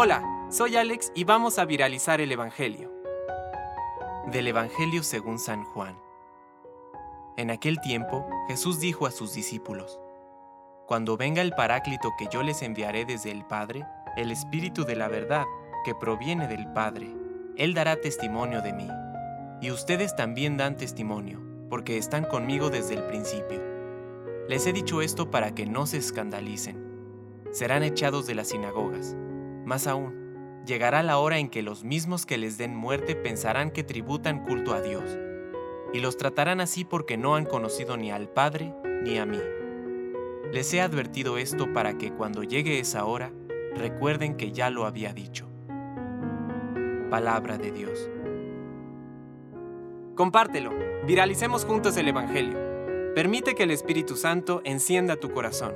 Hola, soy Alex y vamos a viralizar el Evangelio. Del Evangelio según San Juan. En aquel tiempo, Jesús dijo a sus discípulos, Cuando venga el Paráclito que yo les enviaré desde el Padre, el Espíritu de la verdad, que proviene del Padre, Él dará testimonio de mí. Y ustedes también dan testimonio, porque están conmigo desde el principio. Les he dicho esto para que no se escandalicen. Serán echados de las sinagogas. Más aún, llegará la hora en que los mismos que les den muerte pensarán que tributan culto a Dios, y los tratarán así porque no han conocido ni al Padre ni a mí. Les he advertido esto para que cuando llegue esa hora, recuerden que ya lo había dicho. Palabra de Dios. Compártelo, viralicemos juntos el Evangelio. Permite que el Espíritu Santo encienda tu corazón.